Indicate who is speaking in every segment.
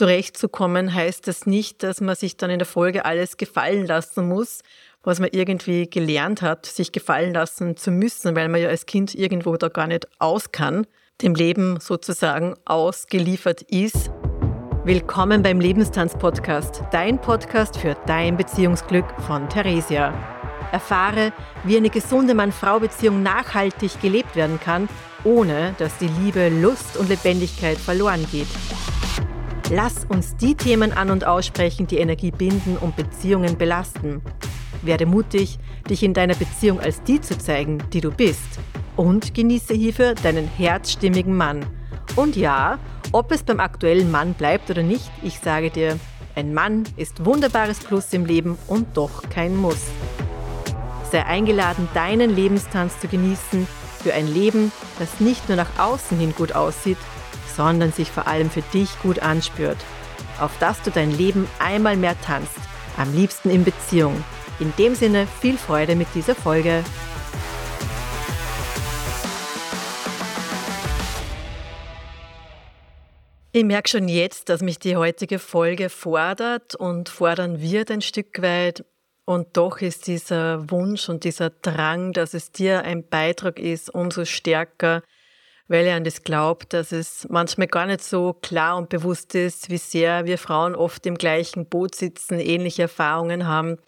Speaker 1: zurechtzukommen, heißt das nicht, dass man sich dann in der Folge alles gefallen lassen muss, was man irgendwie gelernt hat, sich gefallen lassen zu müssen, weil man ja als Kind irgendwo da gar nicht aus kann, dem Leben sozusagen ausgeliefert ist. Willkommen beim Lebenstanz-Podcast, dein Podcast für dein Beziehungsglück von Theresia. Erfahre, wie eine gesunde Mann-Frau-Beziehung nachhaltig gelebt werden kann, ohne dass die Liebe, Lust und Lebendigkeit verloren geht. Lass uns die Themen an und aussprechen, die Energie binden und Beziehungen belasten. Werde mutig, dich in deiner Beziehung als die zu zeigen, die du bist. Und genieße hierfür deinen herzstimmigen Mann. Und ja, ob es beim aktuellen Mann bleibt oder nicht, ich sage dir, ein Mann ist wunderbares Plus im Leben und doch kein Muss. Sei eingeladen, deinen Lebenstanz zu genießen für ein Leben, das nicht nur nach außen hin gut aussieht, sondern sich vor allem für dich gut anspürt. Auf dass du dein Leben einmal mehr tanzt, am liebsten in Beziehung. In dem Sinne viel Freude mit dieser Folge. Ich merke schon jetzt, dass mich die heutige Folge fordert und fordern wird ein Stück weit. Und doch ist dieser Wunsch und dieser Drang, dass es dir ein Beitrag ist, umso stärker, weil ich an das glaube, dass es manchmal gar nicht so klar und bewusst ist, wie sehr wir Frauen oft im gleichen Boot sitzen, ähnliche Erfahrungen haben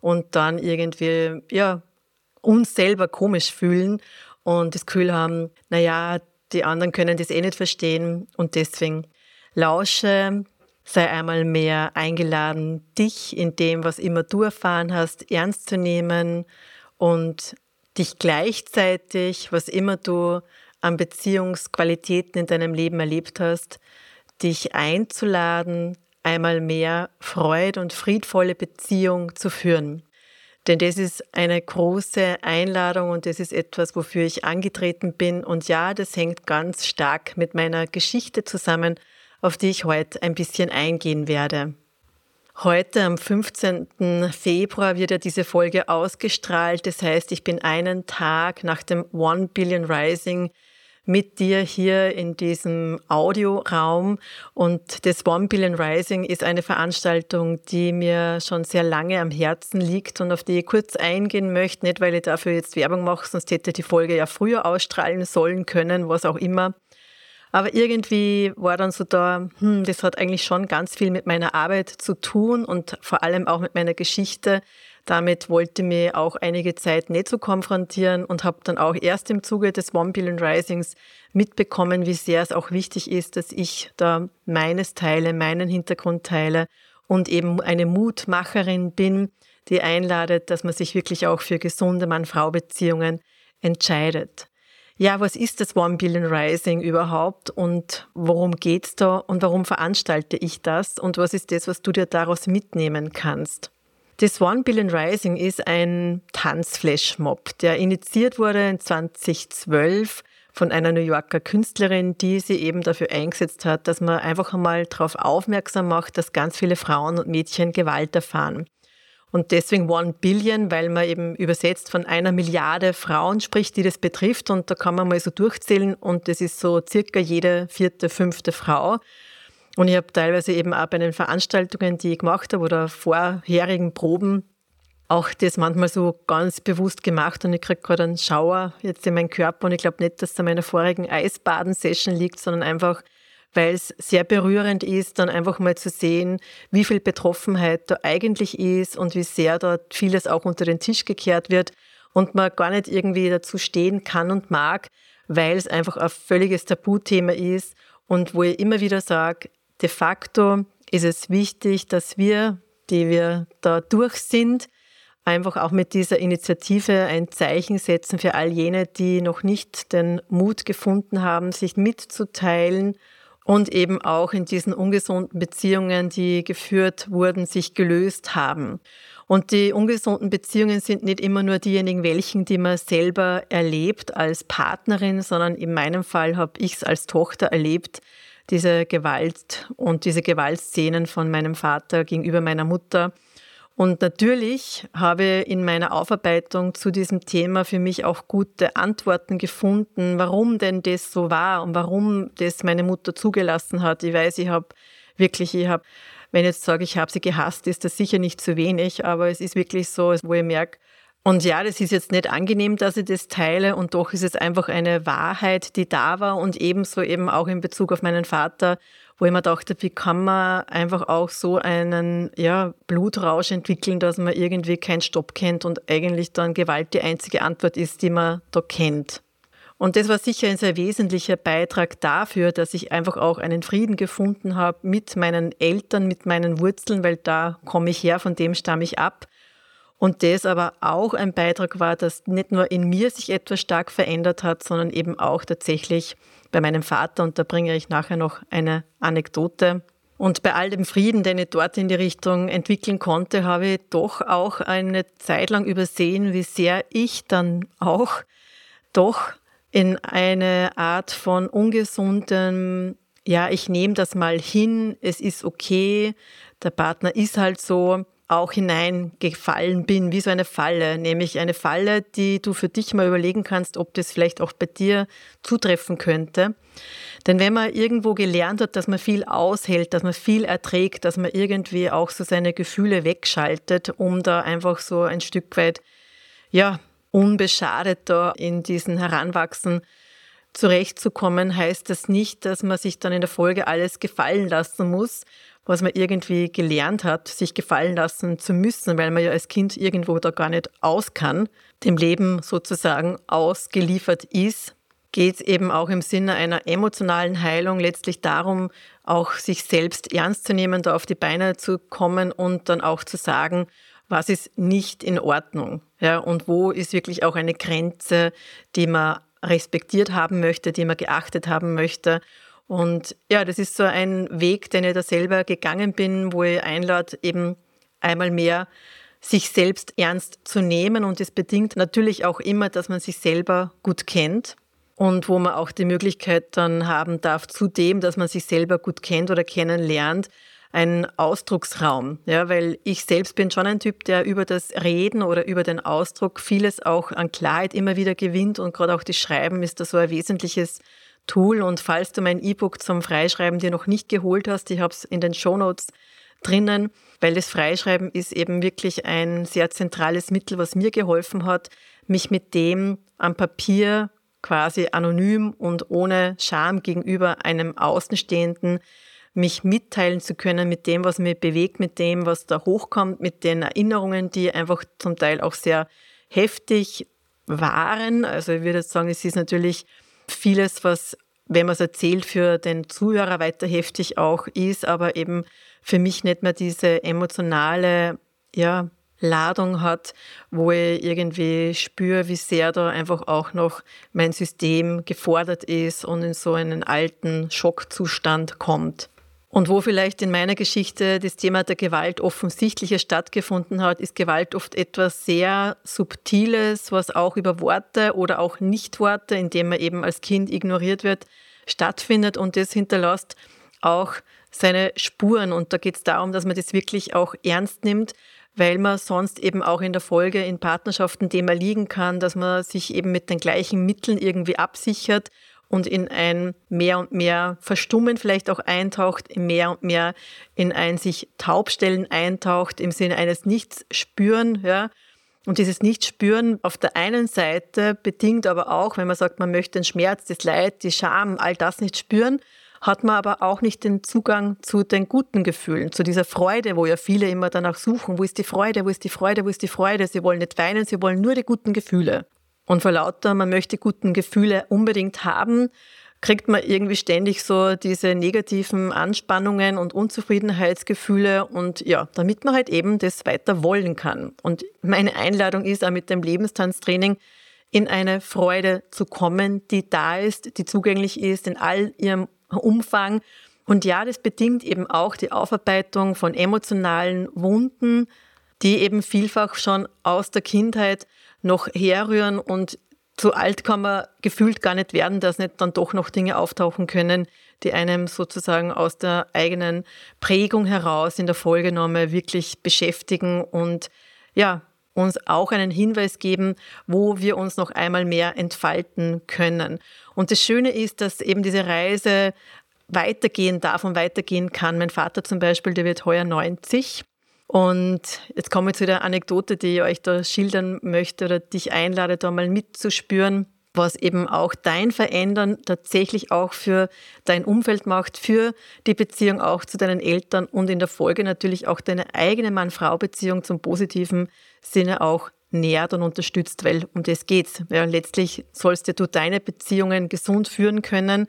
Speaker 1: und dann irgendwie, ja, uns selber komisch fühlen und das Gefühl haben, naja, die anderen können das eh nicht verstehen und deswegen lausche, sei einmal mehr eingeladen, dich in dem, was immer du erfahren hast, ernst zu nehmen und dich gleichzeitig, was immer du an Beziehungsqualitäten in deinem Leben erlebt hast, dich einzuladen, einmal mehr Freude und friedvolle Beziehung zu führen. Denn das ist eine große Einladung und das ist etwas, wofür ich angetreten bin. Und ja, das hängt ganz stark mit meiner Geschichte zusammen, auf die ich heute ein bisschen eingehen werde. Heute am 15. Februar wird ja diese Folge ausgestrahlt. Das heißt, ich bin einen Tag nach dem One Billion Rising mit dir hier in diesem Audioraum. Und das One Billion Rising ist eine Veranstaltung, die mir schon sehr lange am Herzen liegt und auf die ich kurz eingehen möchte. Nicht, weil ich dafür jetzt Werbung mache, sonst hätte die Folge ja früher ausstrahlen sollen können, was auch immer. Aber irgendwie war dann so da, hm, das hat eigentlich schon ganz viel mit meiner Arbeit zu tun und vor allem auch mit meiner Geschichte. Damit wollte mir auch einige Zeit nicht so konfrontieren und habe dann auch erst im Zuge des One Billion Risings mitbekommen, wie sehr es auch wichtig ist, dass ich da meines teile, meinen Hintergrund teile und eben eine Mutmacherin bin, die einladet, dass man sich wirklich auch für gesunde Mann-Frau-Beziehungen entscheidet. Ja, was ist das One Billion Rising überhaupt und worum geht's da und warum veranstalte ich das und was ist das, was du dir daraus mitnehmen kannst? Das One Billion Rising ist ein Tanzflashmob, der initiiert wurde in 2012 von einer New Yorker Künstlerin, die sie eben dafür eingesetzt hat, dass man einfach einmal darauf aufmerksam macht, dass ganz viele Frauen und Mädchen Gewalt erfahren. Und deswegen One Billion, weil man eben übersetzt von einer Milliarde Frauen spricht, die das betrifft. Und da kann man mal so durchzählen und das ist so circa jede vierte, fünfte Frau. Und ich habe teilweise eben auch bei den Veranstaltungen, die ich gemacht habe oder vorherigen Proben, auch das manchmal so ganz bewusst gemacht und ich kriege gerade einen Schauer jetzt in meinen Körper und ich glaube nicht, dass es an meiner vorigen Eisbaden-Session liegt, sondern einfach, weil es sehr berührend ist, dann einfach mal zu sehen, wie viel Betroffenheit da eigentlich ist und wie sehr dort vieles auch unter den Tisch gekehrt wird und man gar nicht irgendwie dazu stehen kann und mag, weil es einfach ein völliges Tabuthema ist und wo ich immer wieder sage, de facto ist es wichtig, dass wir, die wir da durch sind, einfach auch mit dieser Initiative ein Zeichen setzen für all jene, die noch nicht den Mut gefunden haben, sich mitzuteilen und eben auch in diesen ungesunden Beziehungen, die geführt wurden, sich gelöst haben. Und die ungesunden Beziehungen sind nicht immer nur diejenigen, welchen, die man selber erlebt als Partnerin, sondern in meinem Fall habe ich es als Tochter erlebt, diese Gewalt und diese Gewaltszenen von meinem Vater gegenüber meiner Mutter. Und natürlich habe in meiner Aufarbeitung zu diesem Thema für mich auch gute Antworten gefunden, warum denn das so war und warum das meine Mutter zugelassen hat. Ich weiß, ich habe wirklich, ich habe, wenn ich jetzt sage, ich habe sie gehasst, ist das sicher nicht zu wenig, aber es ist wirklich so, wo ich merke, und ja, das ist jetzt nicht angenehm, dass ich das teile und doch ist es einfach eine Wahrheit, die da war und ebenso eben auch in Bezug auf meinen Vater, wo ich mir dachte, wie kann man einfach auch so einen ja, Blutrausch entwickeln, dass man irgendwie keinen Stopp kennt und eigentlich dann Gewalt die einzige Antwort ist, die man da kennt. Und das war sicher ein sehr wesentlicher Beitrag dafür, dass ich einfach auch einen Frieden gefunden habe mit meinen Eltern, mit meinen Wurzeln, weil da komme ich her, von dem stamme ich ab. Und das aber auch ein Beitrag war, dass nicht nur in mir sich etwas stark verändert hat, sondern eben auch tatsächlich bei meinem Vater. Und da bringe ich nachher noch eine Anekdote. Und bei all dem Frieden, den ich dort in die Richtung entwickeln konnte, habe ich doch auch eine Zeit lang übersehen, wie sehr ich dann auch doch in eine Art von ungesundem, ja, ich nehme das mal hin, es ist okay, der Partner ist halt so, auch hineingefallen bin, wie so eine Falle, nämlich eine Falle, die du für dich mal überlegen kannst, ob das vielleicht auch bei dir zutreffen könnte. Denn wenn man irgendwo gelernt hat, dass man viel aushält, dass man viel erträgt, dass man irgendwie auch so seine Gefühle wegschaltet, um da einfach so ein Stück weit, ja, unbeschadet da in diesen Heranwachsen zurechtzukommen, heißt das nicht, dass man sich dann in der Folge alles gefallen lassen muss, was man irgendwie gelernt hat, sich gefallen lassen zu müssen, weil man ja als Kind irgendwo da gar nicht aus kann, dem Leben sozusagen ausgeliefert ist, geht es eben auch im Sinne einer emotionalen Heilung letztlich darum, auch sich selbst ernst zu nehmen, da auf die Beine zu kommen und dann auch zu sagen, was ist nicht in Ordnung, ja, und wo ist wirklich auch eine Grenze, die man respektiert haben möchte, die man geachtet haben möchte und ja, das ist so ein Weg, den ich da selber gegangen bin, wo ich einlade, eben einmal mehr sich selbst ernst zu nehmen. Und das bedingt natürlich auch immer, dass man sich selber gut kennt und wo man auch die Möglichkeit dann haben darf, zudem, dass man sich selber gut kennt oder kennenlernt, einen Ausdrucksraum. Ja, weil ich selbst bin schon ein Typ, der über das Reden oder über den Ausdruck vieles auch an Klarheit immer wieder gewinnt und gerade auch das Schreiben ist da so ein wesentliches Tool. Und falls du mein E-Book zum Freischreiben dir noch nicht geholt hast, ich habe es in den Shownotes drinnen, weil das Freischreiben ist eben wirklich ein sehr zentrales Mittel, was mir geholfen hat, mich mit dem am Papier quasi anonym und ohne Scham gegenüber einem Außenstehenden mich mitteilen zu können mit dem, was mich bewegt, mit dem, was da hochkommt, mit den Erinnerungen, die einfach zum Teil auch sehr heftig waren. Also ich würde sagen, es ist natürlich vieles, was, wenn man es erzählt, für den Zuhörer weiter heftig auch ist, aber eben für mich nicht mehr diese emotionale ja, Ladung hat, wo ich irgendwie spüre, wie sehr da einfach auch noch mein System gefordert ist und in so einen alten Schockzustand kommt. Und wo vielleicht in meiner Geschichte das Thema der Gewalt offensichtlicher stattgefunden hat, ist Gewalt oft etwas sehr Subtiles, was auch über Worte oder auch Nichtworte, indem man eben als Kind ignoriert wird, stattfindet und das hinterlässt auch seine Spuren. Und da geht es darum, dass man das wirklich auch ernst nimmt, weil man sonst eben auch in der Folge in Partnerschaften dem erliegen kann, dass man sich eben mit den gleichen Mitteln irgendwie absichert und in ein mehr und mehr Verstummen vielleicht auch eintaucht, mehr und mehr in ein sich taubstellen eintaucht, im Sinne eines Nichts-Spüren, ja. Und dieses Nichtspüren auf der einen Seite bedingt aber auch, wenn man sagt, man möchte den Schmerz, das Leid, die Scham, all das nicht spüren, hat man aber auch nicht den Zugang zu den guten Gefühlen, zu dieser Freude, wo ja viele immer danach suchen. Wo ist die Freude? Wo ist die Freude? Wo ist die Freude? Sie wollen nicht weinen, sie wollen nur die guten Gefühle. Und vor lauter, man möchte guten Gefühle unbedingt haben, kriegt man irgendwie ständig so diese negativen Anspannungen und Unzufriedenheitsgefühle und ja, damit man halt eben das weiter wollen kann. Und meine Einladung ist auch mit dem Lebenstanztraining in eine Freude zu kommen, die da ist, die zugänglich ist in all ihrem Umfang. Und ja, das bedingt eben auch die Aufarbeitung von emotionalen Wunden, die eben vielfach schon aus der Kindheit noch herrühren und zu alt kann man gefühlt gar nicht werden, dass nicht dann doch noch Dinge auftauchen können, die einem sozusagen aus der eigenen Prägung heraus in der Folgenahme wirklich beschäftigen und ja, uns auch einen Hinweis geben, wo wir uns noch einmal mehr entfalten können. Und das Schöne ist, dass eben diese Reise weitergehen darf und weitergehen kann. Mein Vater zum Beispiel, der wird heuer 90. Und jetzt komme ich zu der Anekdote, die ich euch da schildern möchte oder dich einlade, da mal mitzuspüren, was eben auch dein Verändern tatsächlich auch für dein Umfeld macht, für die Beziehung auch zu deinen Eltern und in der Folge natürlich auch deine eigene Mann-Frau-Beziehung zum positiven Sinne auch nährt und unterstützt, weil um das geht's. Ja, letztlich sollst ja du deine Beziehungen gesund führen können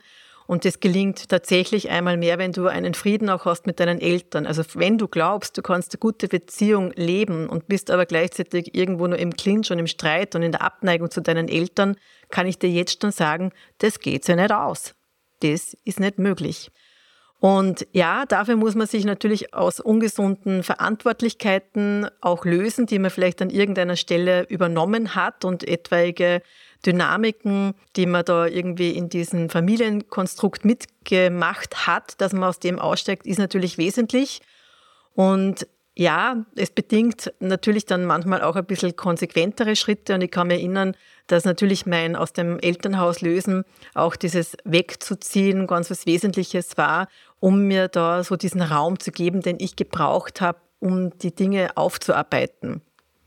Speaker 1: und das gelingt tatsächlich einmal mehr, wenn du einen Frieden auch hast mit deinen Eltern. Also wenn du glaubst, du kannst eine gute Beziehung leben und bist aber gleichzeitig irgendwo nur im Clinch und im Streit und in der Abneigung zu deinen Eltern, kann ich dir jetzt schon sagen, das geht ja nicht aus. Das ist nicht möglich. Und ja, dafür muss man sich natürlich aus ungesunden Verantwortlichkeiten auch lösen, die man vielleicht an irgendeiner Stelle übernommen hat und etwaige Dynamiken, die man da irgendwie in diesem Familienkonstrukt mitgemacht hat, dass man aus dem aussteigt, ist natürlich wesentlich. Und ja, es bedingt natürlich dann manchmal auch ein bisschen konsequentere Schritte. Und ich kann mich erinnern, dass natürlich mein aus dem Elternhaus lösen auch dieses Wegzuziehen ganz was Wesentliches war, um mir da so diesen Raum zu geben, den ich gebraucht habe, um die Dinge aufzuarbeiten.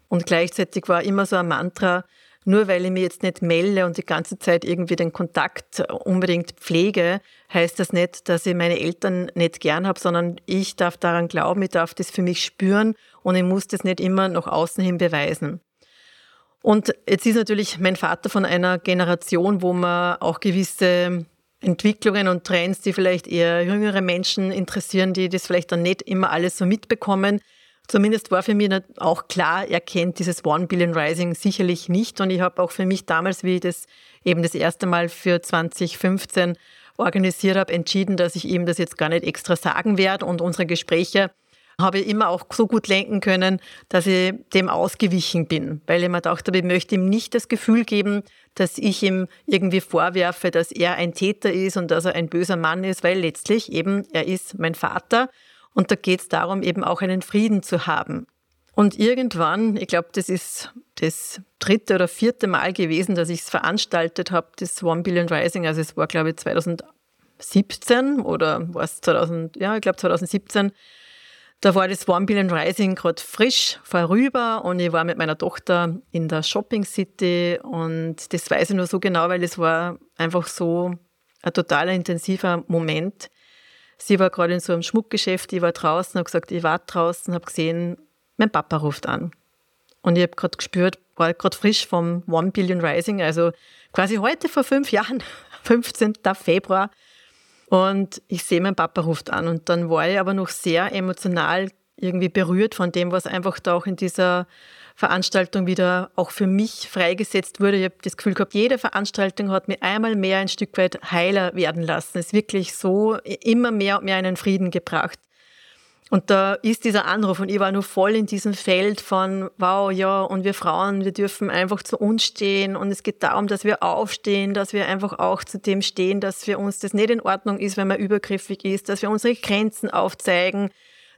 Speaker 1: Und gleichzeitig war immer so ein Mantra, nur weil ich mich jetzt nicht melde und die ganze Zeit irgendwie den Kontakt unbedingt pflege, heißt das nicht, dass ich meine Eltern nicht gern habe, sondern ich darf daran glauben, ich darf das für mich spüren und ich muss das nicht immer nach außen hin beweisen. Und jetzt ist natürlich mein Vater von einer Generation, wo man auch gewisse Entwicklungen und Trends, die vielleicht eher jüngere Menschen interessieren, die das vielleicht dann nicht immer alles so mitbekommen, Zumindest war für mich auch klar, er kennt dieses One Billion Rising sicherlich nicht. Und ich habe auch für mich damals, wie ich das eben das erste Mal für 2015 organisiert habe, entschieden, dass ich ihm das jetzt gar nicht extra sagen werde. Und unsere Gespräche habe ich immer auch so gut lenken können, dass ich dem ausgewichen bin, weil ich mir gedacht habe, ich möchte ihm nicht das Gefühl geben, dass ich ihm irgendwie vorwerfe, dass er ein Täter ist und dass er ein böser Mann ist, weil letztlich eben er ist mein Vater und da geht es darum, eben auch einen Frieden zu haben. Und irgendwann, ich glaube, das ist das dritte oder vierte Mal gewesen, dass ich es veranstaltet habe, das One Billion Rising. Also es war, glaube ich, 2017 oder war es 2000, ja, ich glaube 2017. Da war das One Billion Rising gerade frisch vorüber und ich war mit meiner Tochter in der Shopping City und das weiß ich nur so genau, weil es war einfach so ein totaler intensiver Moment. Sie war gerade in so einem Schmuckgeschäft, ich war draußen, habe gesagt, ich war draußen, habe gesehen, mein Papa ruft an. Und ich habe gerade gespürt, war gerade frisch vom One Billion Rising, also quasi heute vor fünf Jahren, 15. Februar. Und ich sehe, mein Papa ruft an. Und dann war ich aber noch sehr emotional irgendwie berührt von dem, was einfach da auch in dieser Veranstaltung wieder auch für mich freigesetzt wurde. Ich habe das Gefühl gehabt, jede Veranstaltung hat mir einmal mehr ein Stück weit heiler werden lassen. Es ist wirklich so immer mehr und mehr einen Frieden gebracht. Und da ist dieser Anruf und ich war nur voll in diesem Feld von, wow, ja, und wir Frauen, wir dürfen einfach zu uns stehen und es geht darum, dass wir aufstehen, dass wir einfach auch zu dem stehen, dass für uns das nicht in Ordnung ist, wenn man übergriffig ist, dass wir unsere Grenzen aufzeigen,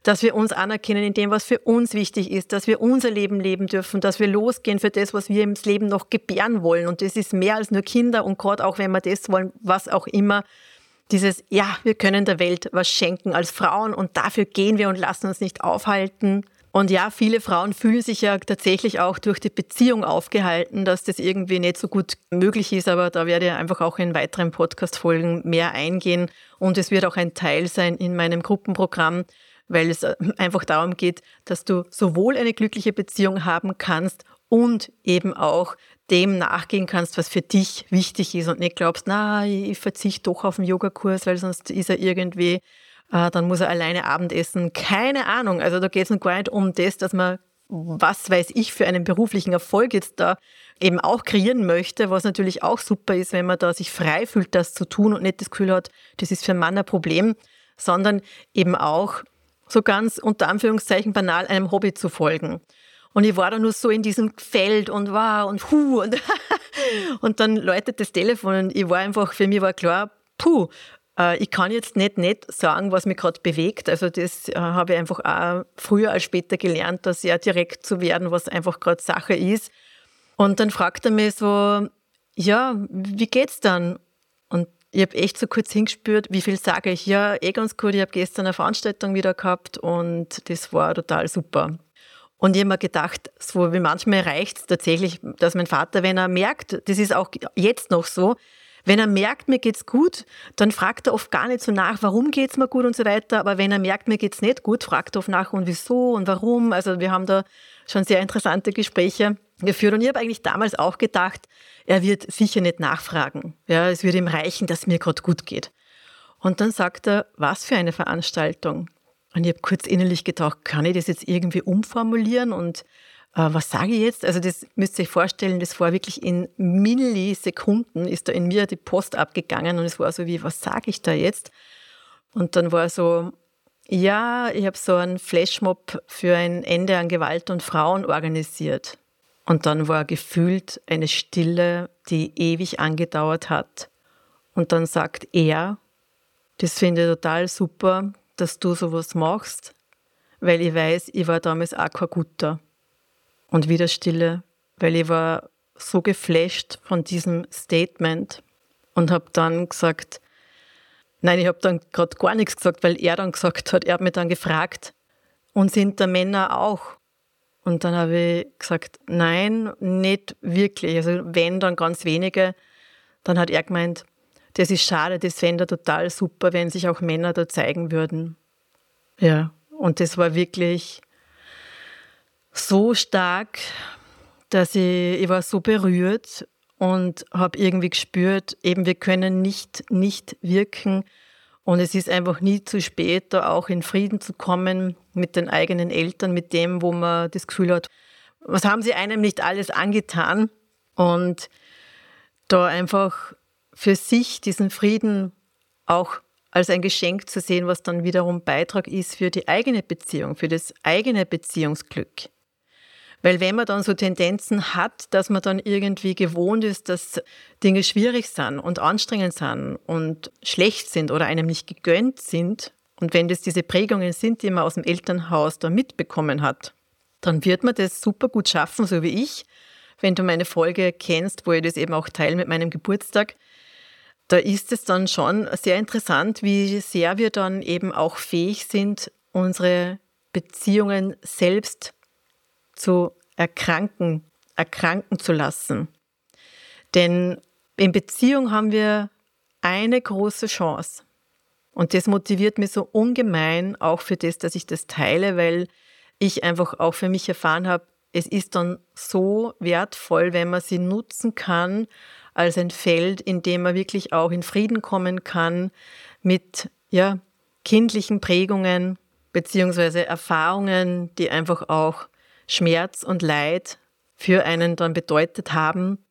Speaker 1: dass wir uns anerkennen in dem, was für uns wichtig ist, dass wir unser Leben leben dürfen, dass wir losgehen für das, was wir im Leben noch gebären wollen. Und das ist mehr als nur Kinder und gerade auch, wenn wir das wollen, was auch immer. Dieses, ja, wir können der Welt was schenken als Frauen und dafür gehen wir und lassen uns nicht aufhalten. Und ja, viele Frauen fühlen sich ja tatsächlich auch durch die Beziehung aufgehalten, dass das irgendwie nicht so gut möglich ist, aber da werde ich einfach auch in weiteren Podcast-Folgen mehr eingehen und es wird auch ein Teil sein in meinem Gruppenprogramm, weil es äh, einfach darum geht, dass du sowohl eine glückliche Beziehung haben kannst und eben auch dem nachgehen kannst, was für dich wichtig ist und nicht glaubst, na, ich verzichte doch auf den Yogakurs, weil sonst ist er irgendwie, äh, dann muss er alleine Abendessen. Keine Ahnung. Also da geht es gar nicht um das, dass man, was weiß ich, für einen beruflichen Erfolg jetzt da eben auch kreieren möchte, was natürlich auch super ist, wenn man da sich frei fühlt, das zu tun und nicht das Gefühl hat, das ist für einen Mann ein Problem, sondern eben auch so ganz unter Anführungszeichen banal einem Hobby zu folgen. Und ich war da nur so in diesem Feld und wow und hu und, und dann läutet das Telefon und ich war einfach, für mich war klar, puh, äh, ich kann jetzt nicht nicht sagen, was mich gerade bewegt. Also das äh, habe ich einfach auch früher als später gelernt, da sehr direkt zu werden, was einfach gerade Sache ist. Und dann fragt er mich so, ja, wie geht's dann? Ich habe echt so kurz hingespürt, wie viel sage ich. Ja, eh ganz gut, ich habe gestern eine Veranstaltung wieder gehabt und das war total super. Und ich habe mir gedacht, so wie manchmal reicht es tatsächlich, dass mein Vater, wenn er merkt, das ist auch jetzt noch so, wenn er merkt, mir geht's gut, dann fragt er oft gar nicht so nach, warum geht's mir gut und so weiter. Aber wenn er merkt, mir geht's nicht gut, fragt er oft nach und wieso und warum. Also wir haben da schon sehr interessante Gespräche geführt. Und ich habe eigentlich damals auch gedacht, er wird sicher nicht nachfragen. Ja, es wird ihm reichen, dass mir gerade gut geht. Und dann sagt er, was für eine Veranstaltung. Und ich habe kurz innerlich gedacht, kann ich das jetzt irgendwie umformulieren und äh, was sage ich jetzt? Also das müsst ihr euch vorstellen, das war wirklich in Millisekunden ist da in mir die Post abgegangen und es war so wie, was sage ich da jetzt? Und dann war so, ja, ich habe so einen Flashmob für ein Ende an Gewalt und Frauen organisiert. Und dann war gefühlt eine Stille, die ewig angedauert hat. Und dann sagt er, das finde ich total super, dass du sowas machst, weil ich weiß, ich war damals auch kein Guter. Und wieder Stille, weil ich war so geflasht von diesem Statement und habe dann gesagt, nein, ich habe dann gerade gar nichts gesagt, weil er dann gesagt hat, er hat mich dann gefragt, und sind da Männer auch? Und dann habe ich gesagt, nein, nicht wirklich. Also wenn, dann ganz wenige. Dann hat er gemeint, das ist schade, das fände er total super, wenn sich auch Männer da zeigen würden. Ja, und das war wirklich so stark, dass ich, ich war so berührt und habe irgendwie gespürt, eben wir können nicht nicht wirken und es ist einfach nie zu spät, da auch in Frieden zu kommen mit den eigenen Eltern, mit dem, wo man das Gefühl hat, was haben sie einem nicht alles angetan und da einfach für sich diesen Frieden auch als ein Geschenk zu sehen, was dann wiederum Beitrag ist für die eigene Beziehung, für das eigene Beziehungsglück. Weil wenn man dann so Tendenzen hat, dass man dann irgendwie gewohnt ist, dass Dinge schwierig sind und anstrengend sind und schlecht sind oder einem nicht gegönnt sind, und wenn das diese Prägungen sind, die man aus dem Elternhaus da mitbekommen hat, dann wird man das super gut schaffen, so wie ich. Wenn du meine Folge kennst, wo ich das eben auch teile mit meinem Geburtstag, da ist es dann schon sehr interessant, wie sehr wir dann eben auch fähig sind, unsere Beziehungen selbst zu erkranken, erkranken zu lassen. Denn in Beziehung haben wir eine große Chance. Und das motiviert mich so ungemein auch für das, dass ich das teile, weil ich einfach auch für mich erfahren habe, es ist dann so wertvoll, wenn man sie nutzen kann als ein Feld, in dem man wirklich auch in Frieden kommen kann mit ja, kindlichen Prägungen beziehungsweise Erfahrungen, die einfach auch Schmerz und Leid für einen dann bedeutet haben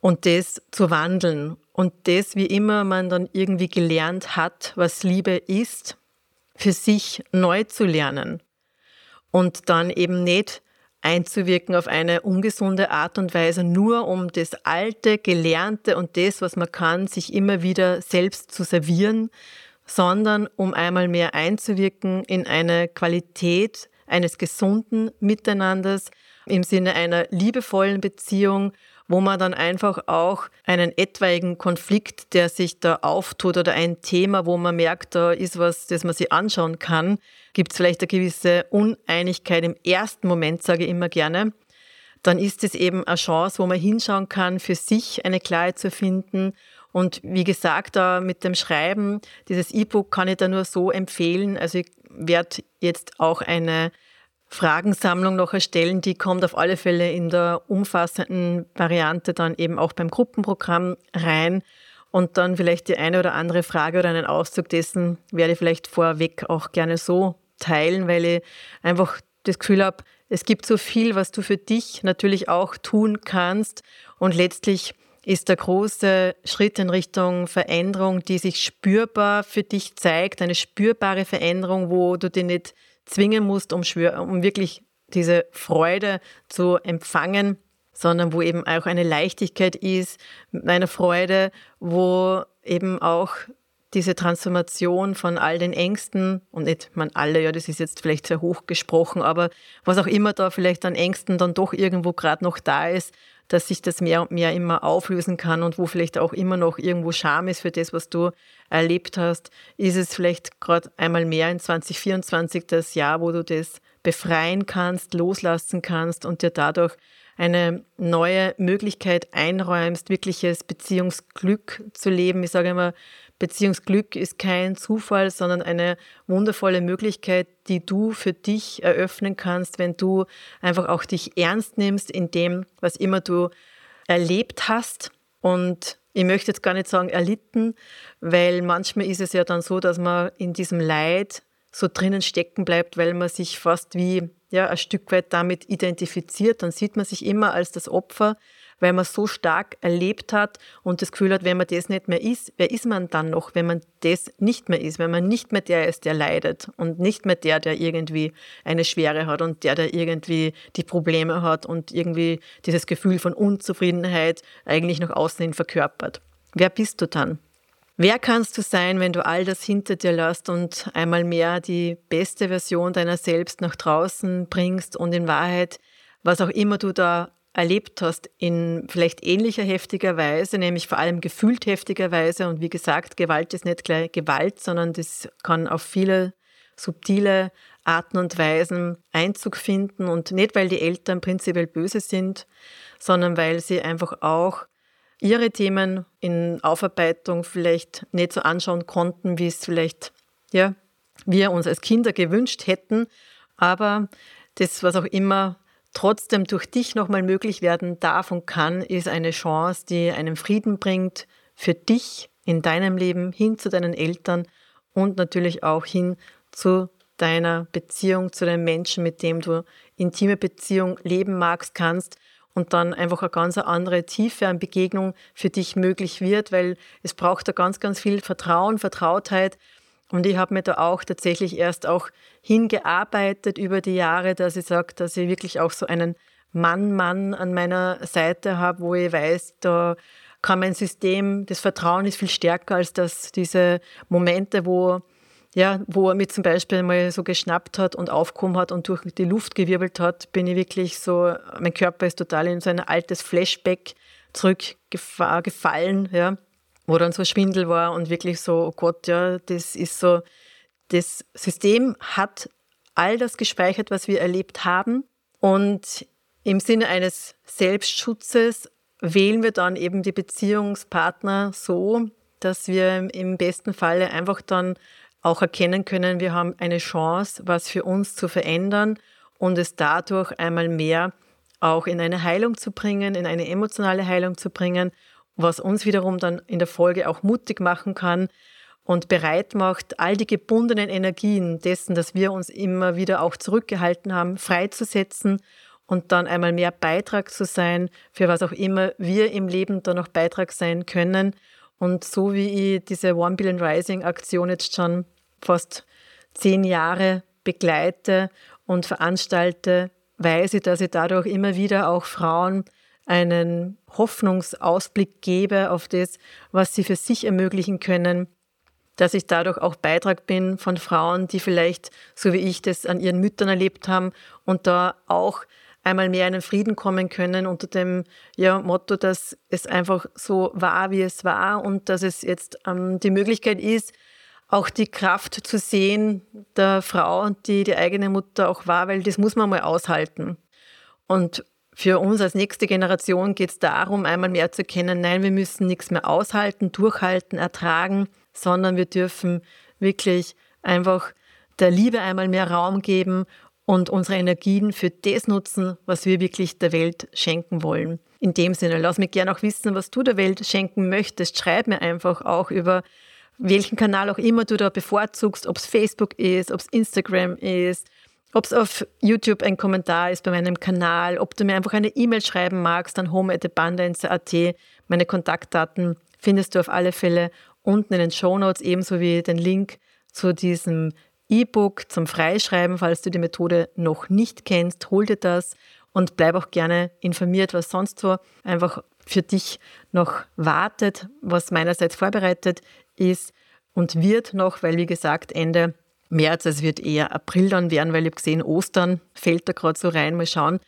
Speaker 1: und das zu wandeln. Und das, wie immer man dann irgendwie gelernt hat, was Liebe ist, für sich neu zu lernen und dann eben nicht einzuwirken auf eine ungesunde Art und Weise, nur um das Alte, Gelernte und das, was man kann, sich immer wieder selbst zu servieren, sondern um einmal mehr einzuwirken in eine Qualität, eines gesunden Miteinanders im Sinne einer liebevollen Beziehung, wo man dann einfach auch einen etwaigen Konflikt, der sich da auftut oder ein Thema, wo man merkt, da ist was, das man sich anschauen kann, gibt es vielleicht eine gewisse Uneinigkeit im ersten Moment, sage ich immer gerne, dann ist es eben eine Chance, wo man hinschauen kann, für sich eine Klarheit zu finden. Und wie gesagt, da mit dem Schreiben, dieses E-Book kann ich da nur so empfehlen. Also ich werde jetzt auch eine Fragensammlung noch erstellen. Die kommt auf alle Fälle in der umfassenden Variante dann eben auch beim Gruppenprogramm rein. Und dann vielleicht die eine oder andere Frage oder einen Auszug dessen werde ich vielleicht vorweg auch gerne so teilen, weil ich einfach das Gefühl habe, es gibt so viel, was du für dich natürlich auch tun kannst. Und letztlich ist der große Schritt in Richtung Veränderung, die sich spürbar für dich zeigt, eine spürbare Veränderung, wo du dir nicht zwingen musst, um, um wirklich diese Freude zu empfangen, sondern wo eben auch eine Leichtigkeit ist, eine Freude, wo eben auch diese Transformation von all den Ängsten, und nicht man alle, ja, das ist jetzt vielleicht sehr hoch gesprochen, aber was auch immer da vielleicht an Ängsten dann doch irgendwo gerade noch da ist, dass sich das mehr und mehr immer auflösen kann und wo vielleicht auch immer noch irgendwo Scham ist für das, was du erlebt hast, ist es vielleicht gerade einmal mehr in 2024 das Jahr, wo du das befreien kannst, loslassen kannst und dir dadurch eine neue Möglichkeit einräumst, wirkliches Beziehungsglück zu leben. Ich sage immer, Beziehungsglück ist kein Zufall, sondern eine wundervolle Möglichkeit, die du für dich eröffnen kannst, wenn du einfach auch dich ernst nimmst in dem, was immer du erlebt hast. Und ich möchte jetzt gar nicht sagen erlitten, weil manchmal ist es ja dann so, dass man in diesem Leid so drinnen stecken bleibt, weil man sich fast wie ja, ein Stück weit damit identifiziert. Dann sieht man sich immer als das Opfer, weil man so stark erlebt hat und das Gefühl hat, wenn man das nicht mehr ist, wer ist man dann noch, wenn man das nicht mehr ist, wenn man nicht mehr der ist, der leidet und nicht mehr der, der irgendwie eine Schwere hat und der, der irgendwie die Probleme hat und irgendwie dieses Gefühl von Unzufriedenheit eigentlich nach außen hin verkörpert. Wer bist du dann? Wer kannst du sein, wenn du all das hinter dir lässt und einmal mehr die beste Version deiner selbst nach draußen bringst und in Wahrheit, was auch immer du da erlebt hast, in vielleicht ähnlicher heftiger Weise, nämlich vor allem gefühlt heftiger Weise. Und wie gesagt, Gewalt ist nicht gleich Gewalt, sondern das kann auf viele subtile Arten und Weisen Einzug finden. Und nicht, weil die Eltern prinzipiell böse sind, sondern weil sie einfach auch ihre Themen in Aufarbeitung vielleicht nicht so anschauen konnten, wie es vielleicht ja, wir uns als Kinder gewünscht hätten. Aber das, was auch immer trotzdem durch dich nochmal möglich werden darf und kann, ist eine Chance, die einen Frieden bringt für dich in deinem Leben, hin zu deinen Eltern und natürlich auch hin zu deiner Beziehung zu den Menschen, mit dem du intime Beziehung leben magst, kannst und dann einfach eine ganz andere Tiefe an Begegnung für dich möglich wird, weil es braucht da ganz, ganz viel Vertrauen, Vertrautheit. Und ich habe mir da auch tatsächlich erst auch hingearbeitet über die Jahre, dass ich sage, dass ich wirklich auch so einen Mann-Mann an meiner Seite habe, wo ich weiß, da kann mein System, das Vertrauen ist viel stärker als das, diese Momente, wo ja, wo er mich zum Beispiel mal so geschnappt hat und aufgekommen hat und durch die Luft gewirbelt hat, bin ich wirklich so, mein Körper ist total in so ein altes Flashback zurückgefallen, ja, wo dann so Schwindel war und wirklich so, oh Gott, ja, das ist so, das System hat all das gespeichert, was wir erlebt haben. Und im Sinne eines Selbstschutzes wählen wir dann eben die Beziehungspartner so, dass wir im besten Falle einfach dann auch erkennen können, wir haben eine Chance, was für uns zu verändern und es dadurch einmal mehr auch in eine Heilung zu bringen, in eine emotionale Heilung zu bringen, was uns wiederum dann in der Folge auch mutig machen kann und bereit macht, all die gebundenen Energien dessen, dass wir uns immer wieder auch zurückgehalten haben, freizusetzen und dann einmal mehr Beitrag zu sein, für was auch immer wir im Leben da noch Beitrag sein können. Und so wie ich diese One Billion Rising Aktion jetzt schon fast zehn Jahre begleite und veranstalte, weiß ich, dass ich dadurch immer wieder auch Frauen einen Hoffnungsausblick gebe auf das, was sie für sich ermöglichen können, dass ich dadurch auch Beitrag bin von Frauen, die vielleicht, so wie ich das an ihren Müttern erlebt haben und da auch einmal mehr in den Frieden kommen können unter dem ja, Motto, dass es einfach so war, wie es war und dass es jetzt ähm, die Möglichkeit ist, auch die Kraft zu sehen der Frau, die die eigene Mutter auch war, weil das muss man mal aushalten. Und für uns als nächste Generation geht es darum, einmal mehr zu erkennen, nein, wir müssen nichts mehr aushalten, durchhalten, ertragen, sondern wir dürfen wirklich einfach der Liebe einmal mehr Raum geben und unsere Energien für das nutzen, was wir wirklich der Welt schenken wollen. In dem Sinne, lass mich gerne auch wissen, was du der Welt schenken möchtest. Schreib mir einfach auch über welchen Kanal auch immer du da bevorzugst, ob es Facebook ist, ob es Instagram ist, ob es auf YouTube ein Kommentar ist bei meinem Kanal, ob du mir einfach eine E-Mail schreiben magst an home.bandainse.at. Meine Kontaktdaten findest du auf alle Fälle unten in den Show Notes, ebenso wie den Link zu diesem E-Book zum Freischreiben, falls du die Methode noch nicht kennst, hol dir das und bleib auch gerne informiert, was sonst so einfach für dich noch wartet, was meinerseits vorbereitet ist und wird noch, weil wie gesagt Ende März, es wird eher April dann werden, weil ich habe gesehen, Ostern fällt da gerade so rein, mal schauen.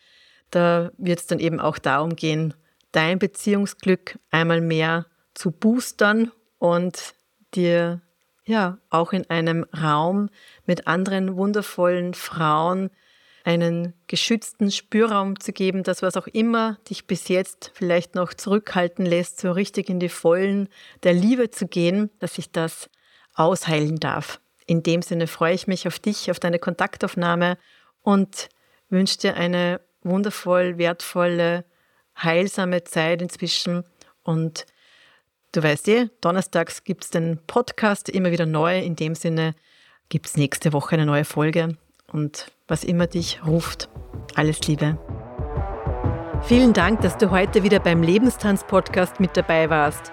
Speaker 1: Da wird es dann eben auch darum gehen, dein Beziehungsglück einmal mehr zu boostern und dir ja auch in einem Raum mit anderen wundervollen Frauen einen geschützten Spürraum zu geben, dass was auch immer dich bis jetzt vielleicht noch zurückhalten lässt, so richtig in die Vollen der Liebe zu gehen, dass sich das ausheilen darf. In dem Sinne freue ich mich auf dich, auf deine Kontaktaufnahme und wünsche dir eine wundervoll, wertvolle, heilsame Zeit inzwischen und Du weißt eh, donnerstags gibt es den Podcast immer wieder neu. In dem Sinne gibt es nächste Woche eine neue Folge. Und was immer dich ruft, alles Liebe. Vielen Dank, dass du heute wieder beim Lebenstanz-Podcast mit dabei warst.